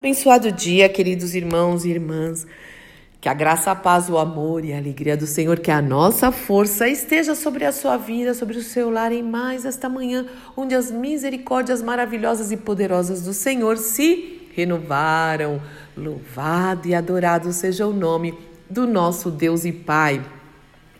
Abençoado dia, queridos irmãos e irmãs. Que a graça, a paz, o amor e a alegria do Senhor, que a nossa força esteja sobre a sua vida, sobre o seu lar em mais esta manhã, onde as misericórdias maravilhosas e poderosas do Senhor se renovaram. Louvado e adorado seja o nome do nosso Deus e Pai.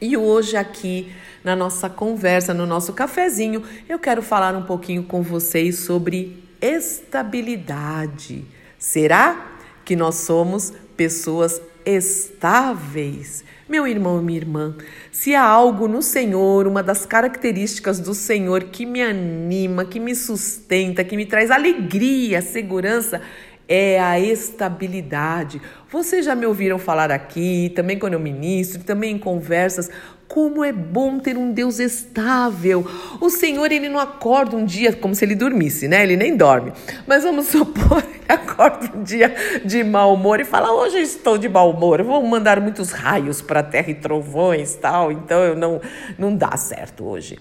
E hoje aqui na nossa conversa, no nosso cafezinho, eu quero falar um pouquinho com vocês sobre estabilidade. Será que nós somos pessoas estáveis? Meu irmão e minha irmã, se há algo no Senhor, uma das características do Senhor que me anima, que me sustenta, que me traz alegria, segurança, é a estabilidade. Vocês já me ouviram falar aqui, também quando eu ministro, também em conversas, como é bom ter um Deus estável. O Senhor, ele não acorda um dia como se ele dormisse, né? Ele nem dorme. Mas vamos supor, acorda um dia de mau humor e fala: Hoje estou de mau humor, vou mandar muitos raios para a terra e trovões tal, então eu não, não dá certo hoje.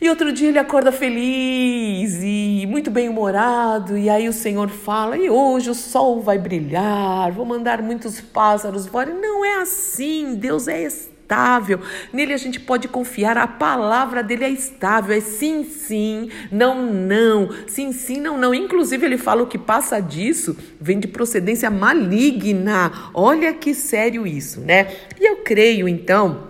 E outro dia ele acorda feliz e muito bem-humorado, e aí o Senhor fala: E hoje o sol vai brilhar, vou mandar muitos pássaros voarem. Não é assim, Deus é estável estável. Nele a gente pode confiar, a palavra dele é estável, é sim, sim, não, não, sim, sim, não, não. Inclusive, ele fala o que passa disso vem de procedência maligna. Olha que sério isso, né? E eu creio, então,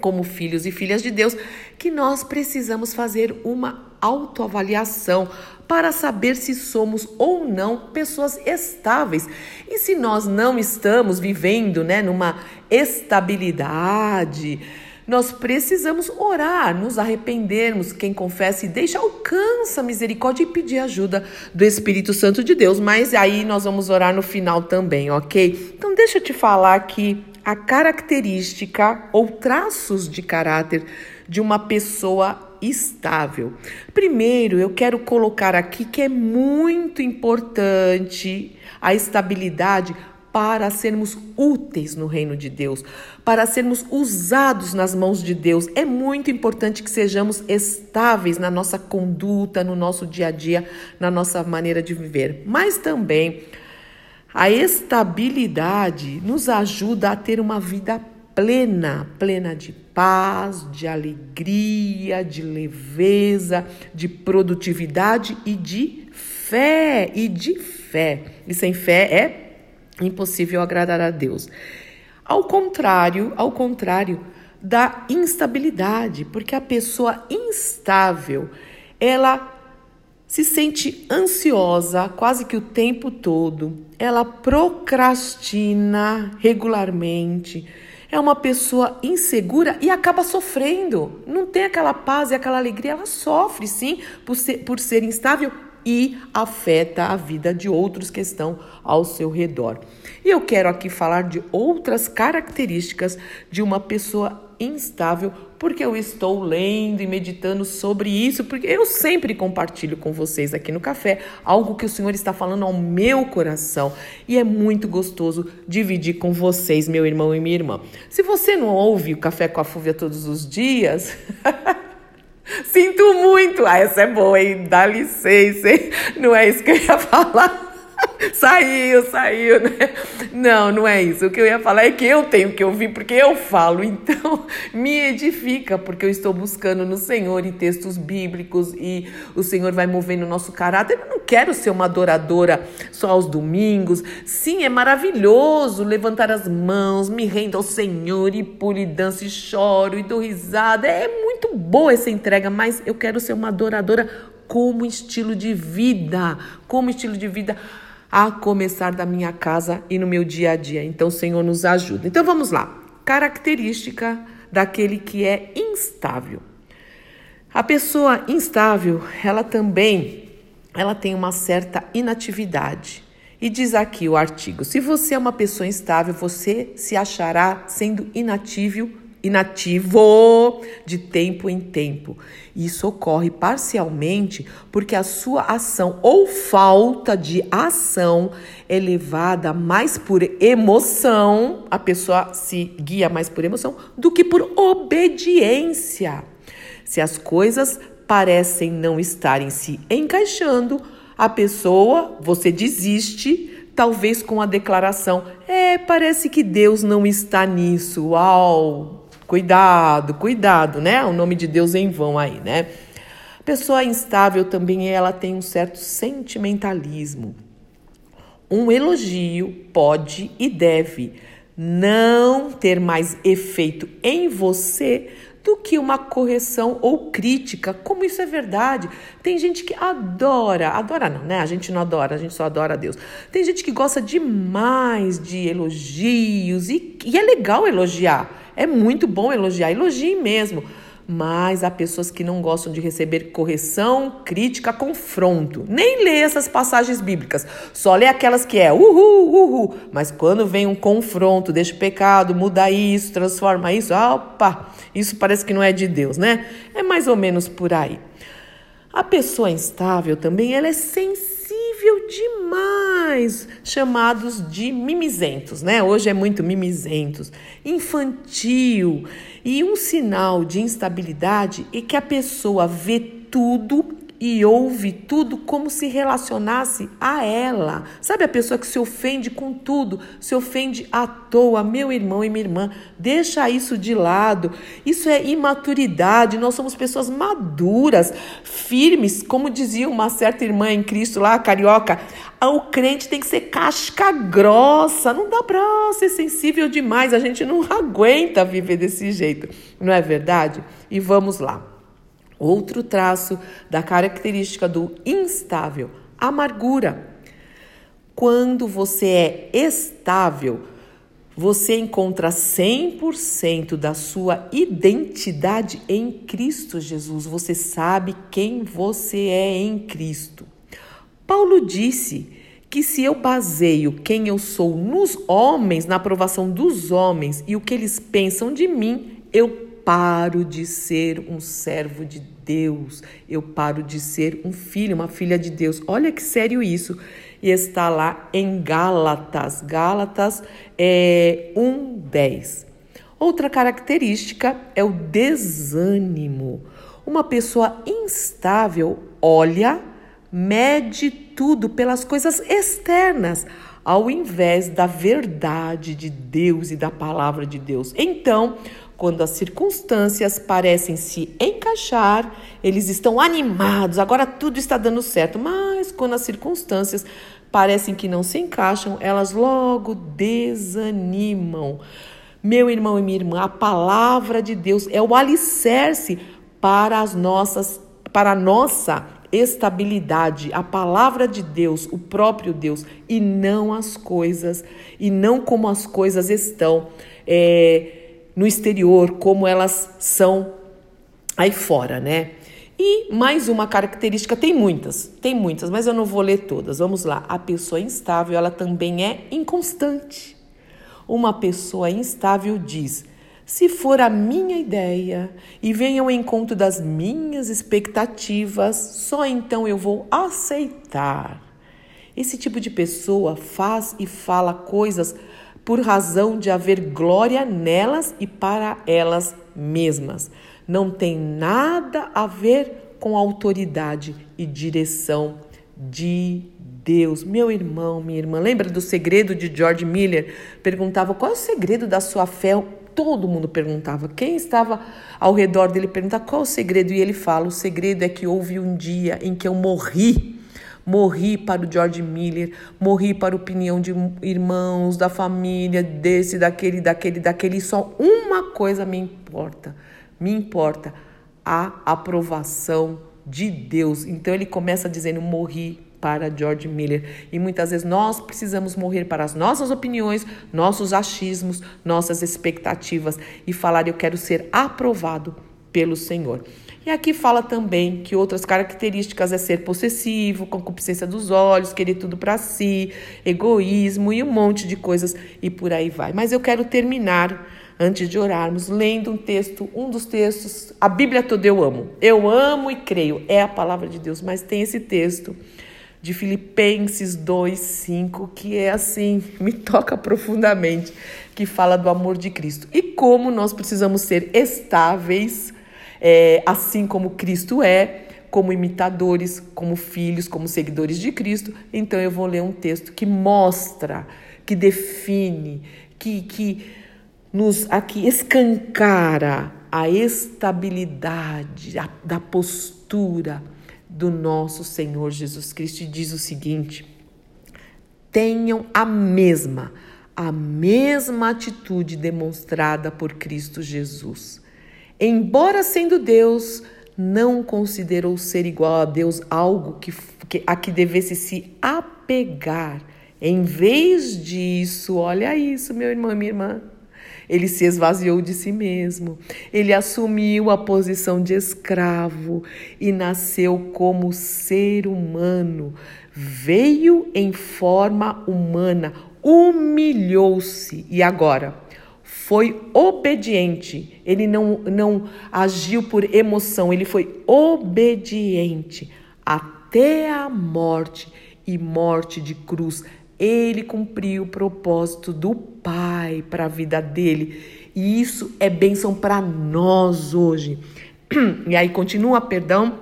como filhos e filhas de Deus, que nós precisamos fazer uma autoavaliação para saber se somos ou não pessoas estáveis. E se nós não estamos vivendo, né, numa estabilidade, nós precisamos orar, nos arrependermos. Quem confessa e deixa, alcança a misericórdia e pedir ajuda do Espírito Santo de Deus. Mas aí nós vamos orar no final também, ok? Então, deixa eu te falar aqui a característica ou traços de caráter de uma pessoa estável. Primeiro, eu quero colocar aqui que é muito importante a estabilidade para sermos úteis no reino de Deus, para sermos usados nas mãos de Deus. É muito importante que sejamos estáveis na nossa conduta, no nosso dia a dia, na nossa maneira de viver. Mas também a estabilidade nos ajuda a ter uma vida plena, plena de paz, de alegria, de leveza, de produtividade e de fé, e de fé. E sem fé é impossível agradar a Deus. Ao contrário, ao contrário da instabilidade, porque a pessoa instável, ela se sente ansiosa quase que o tempo todo, ela procrastina regularmente, é uma pessoa insegura e acaba sofrendo. Não tem aquela paz e aquela alegria, ela sofre sim por ser, por ser instável e afeta a vida de outros que estão ao seu redor. E eu quero aqui falar de outras características de uma pessoa instável, porque eu estou lendo e meditando sobre isso, porque eu sempre compartilho com vocês aqui no café algo que o Senhor está falando ao meu coração e é muito gostoso dividir com vocês, meu irmão e minha irmã. Se você não ouve o café com a Fúvia todos os dias, Sinto muito. Ah, essa é boa, hein? Dá licença, hein? Não é isso que eu ia falar. saiu, saiu, né? Não, não é isso. O que eu ia falar é que eu tenho que ouvir porque eu falo. Então, me edifica, porque eu estou buscando no Senhor e textos bíblicos e o Senhor vai movendo o nosso caráter. Eu não quero ser uma adoradora só aos domingos. Sim, é maravilhoso levantar as mãos, me rendo ao Senhor e pulo e danço e choro e dou risada. É muito boa essa entrega, mas eu quero ser uma adoradora como estilo de vida, como estilo de vida a começar da minha casa e no meu dia a dia. Então, o Senhor nos ajuda. Então, vamos lá. Característica daquele que é instável. A pessoa instável, ela também, ela tem uma certa inatividade. E diz aqui o artigo: se você é uma pessoa instável, você se achará sendo inativo inativo de tempo em tempo. Isso ocorre parcialmente porque a sua ação ou falta de ação é levada mais por emoção, a pessoa se guia mais por emoção do que por obediência. Se as coisas parecem não estarem se encaixando, a pessoa, você desiste talvez com a declaração: é, parece que Deus não está nisso. Uau! Cuidado, cuidado, né? O nome de Deus em vão aí, né? Pessoa instável também ela tem um certo sentimentalismo. Um elogio pode e deve não ter mais efeito em você do que uma correção ou crítica, como isso é verdade. Tem gente que adora, adora não, né? A gente não adora, a gente só adora a Deus. Tem gente que gosta demais de elogios e, e é legal elogiar. É muito bom elogiar, elogie mesmo mas há pessoas que não gostam de receber correção, crítica, confronto. Nem lê essas passagens bíblicas, só lê aquelas que é uhul, uhul. Mas quando vem um confronto, deixa o pecado, muda isso, transforma isso, opa, isso parece que não é de Deus, né? É mais ou menos por aí. A pessoa instável também, ela é sensível demais, chamados de mimizentos, né? Hoje é muito mimizentos, infantil. E um sinal de instabilidade é que a pessoa vê tudo e ouve tudo como se relacionasse a ela. Sabe a pessoa que se ofende com tudo, se ofende à toa, meu irmão e minha irmã, deixa isso de lado. Isso é imaturidade. Nós somos pessoas maduras, firmes, como dizia uma certa irmã em Cristo lá, carioca. O crente tem que ser casca grossa, não dá para ser sensível demais, a gente não aguenta viver desse jeito, não é verdade? E vamos lá. Outro traço da característica do instável, amargura. Quando você é estável, você encontra 100% da sua identidade em Cristo Jesus. Você sabe quem você é em Cristo. Paulo disse que se eu baseio quem eu sou nos homens, na aprovação dos homens e o que eles pensam de mim, eu paro de ser um servo de Deus, eu paro de ser um filho, uma filha de Deus. Olha que sério isso. E está lá em Gálatas, Gálatas é, 1:10. Outra característica é o desânimo. Uma pessoa instável olha, mede tudo pelas coisas externas, ao invés da verdade de Deus e da palavra de Deus. Então, quando as circunstâncias parecem se encaixar, eles estão animados, agora tudo está dando certo. Mas quando as circunstâncias parecem que não se encaixam, elas logo desanimam. Meu irmão e minha irmã, a palavra de Deus é o alicerce para as nossas para a nossa estabilidade, a palavra de Deus, o próprio Deus, e não as coisas, e não como as coisas estão. É, no exterior, como elas são aí fora, né? E mais uma característica, tem muitas, tem muitas, mas eu não vou ler todas. Vamos lá. A pessoa instável, ela também é inconstante. Uma pessoa instável diz: se for a minha ideia e venha ao encontro das minhas expectativas, só então eu vou aceitar. Esse tipo de pessoa faz e fala coisas por razão de haver glória nelas e para elas mesmas. Não tem nada a ver com autoridade e direção de Deus. Meu irmão, minha irmã, lembra do segredo de George Miller? Perguntava qual é o segredo da sua fé. Todo mundo perguntava. Quem estava ao redor dele perguntava qual é o segredo. E ele fala: o segredo é que houve um dia em que eu morri Morri para o George Miller, morri para a opinião de irmãos, da família, desse, daquele, daquele, daquele. Só uma coisa me importa, me importa a aprovação de Deus. Então ele começa dizendo: morri para George Miller. E muitas vezes nós precisamos morrer para as nossas opiniões, nossos achismos, nossas expectativas e falar: eu quero ser aprovado pelo Senhor. E aqui fala também que outras características é ser possessivo, concupiscência dos olhos, querer tudo para si, egoísmo e um monte de coisas e por aí vai. Mas eu quero terminar antes de orarmos lendo um texto, um dos textos, a Bíblia toda eu amo. Eu amo e creio, é a palavra de Deus, mas tem esse texto de Filipenses 2:5 que é assim, me toca profundamente, que fala do amor de Cristo e como nós precisamos ser estáveis é, assim como Cristo é, como imitadores, como filhos, como seguidores de Cristo. Então eu vou ler um texto que mostra, que define, que, que nos aqui escancara a estabilidade a, da postura do nosso Senhor Jesus Cristo e diz o seguinte: tenham a mesma, a mesma atitude demonstrada por Cristo Jesus. Embora sendo Deus, não considerou ser igual a Deus algo que, que, a que devesse se apegar. Em vez disso, olha isso, meu irmão e minha irmã. Ele se esvaziou de si mesmo. Ele assumiu a posição de escravo e nasceu como ser humano. Veio em forma humana, humilhou-se e agora foi obediente. Ele não, não agiu por emoção, ele foi obediente até a morte e morte de cruz. Ele cumpriu o propósito do Pai para a vida dele. E isso é bênção para nós hoje. E aí continua, perdão.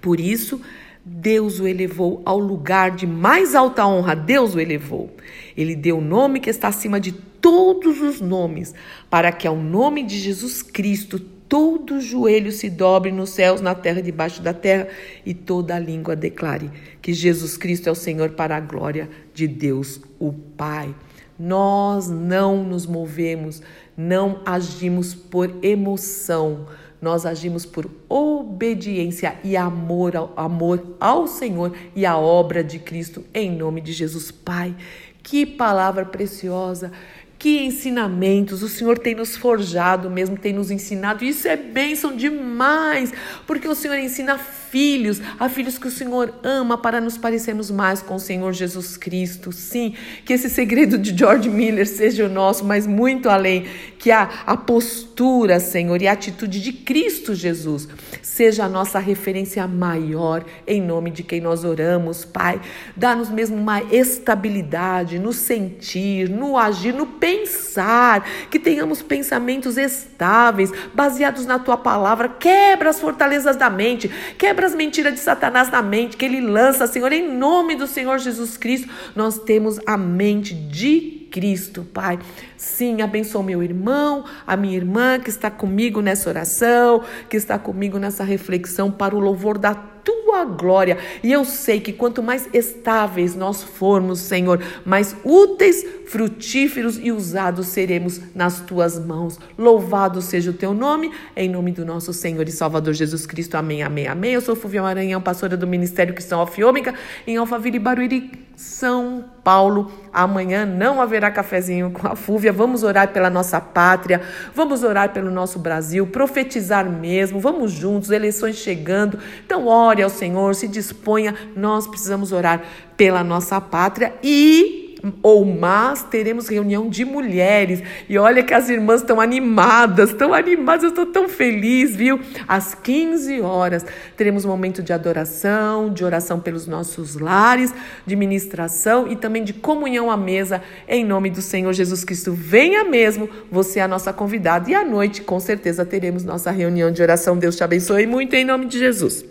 Por isso, Deus o elevou ao lugar de mais alta honra. Deus o elevou. Ele deu o nome que está acima de todos os nomes, para que ao nome de Jesus Cristo todo joelho se dobre nos céus, na terra, debaixo da terra, e toda língua declare que Jesus Cristo é o Senhor para a glória de Deus, o Pai. Nós não nos movemos, não agimos por emoção, nós agimos por obediência e amor ao, amor ao Senhor e à obra de Cristo, em nome de Jesus, Pai. Que palavra preciosa! Que ensinamentos o Senhor tem nos forjado, mesmo tem nos ensinado. Isso é bênção demais, porque o Senhor ensina filhos, a filhos que o Senhor ama para nos parecermos mais com o Senhor Jesus Cristo. Sim, que esse segredo de George Miller seja o nosso, mas muito além, que a, a postura, Senhor, e a atitude de Cristo Jesus seja a nossa referência maior em nome de quem nós oramos, Pai. Dá-nos mesmo uma estabilidade no sentir, no agir, no pensar, que tenhamos pensamentos estáveis, baseados na tua palavra. Quebra as fortalezas da mente, quebra Quebra as mentiras de Satanás na mente que ele lança, Senhor, em nome do Senhor Jesus Cristo. Nós temos a mente de Cristo, Pai. Sim, abençoa meu irmão, a minha irmã que está comigo nessa oração, que está comigo nessa reflexão para o louvor da tua glória. E eu sei que quanto mais estáveis nós formos, Senhor, mais úteis, frutíferos e usados seremos nas tuas mãos. Louvado seja o teu nome, em nome do nosso Senhor e Salvador Jesus Cristo. Amém, amém, amém. Eu sou Fúvia Maranhão, pastora do Ministério Cristão Alfiômica, em Alphaville, Barueri, São Paulo. Amanhã não haverá cafezinho com a Fúvia. Vamos orar pela nossa pátria, vamos orar pelo nosso Brasil, profetizar mesmo. Vamos juntos, eleições chegando. Então, ore ao Senhor, se disponha. Nós precisamos orar pela nossa pátria e ou mas teremos reunião de mulheres. E olha que as irmãs estão animadas, estão animadas, eu estou tão feliz, viu? Às 15 horas teremos um momento de adoração, de oração pelos nossos lares, de ministração e também de comunhão à mesa, em nome do Senhor Jesus Cristo. Venha mesmo, você é a nossa convidada. E à noite, com certeza, teremos nossa reunião de oração. Deus te abençoe muito em nome de Jesus.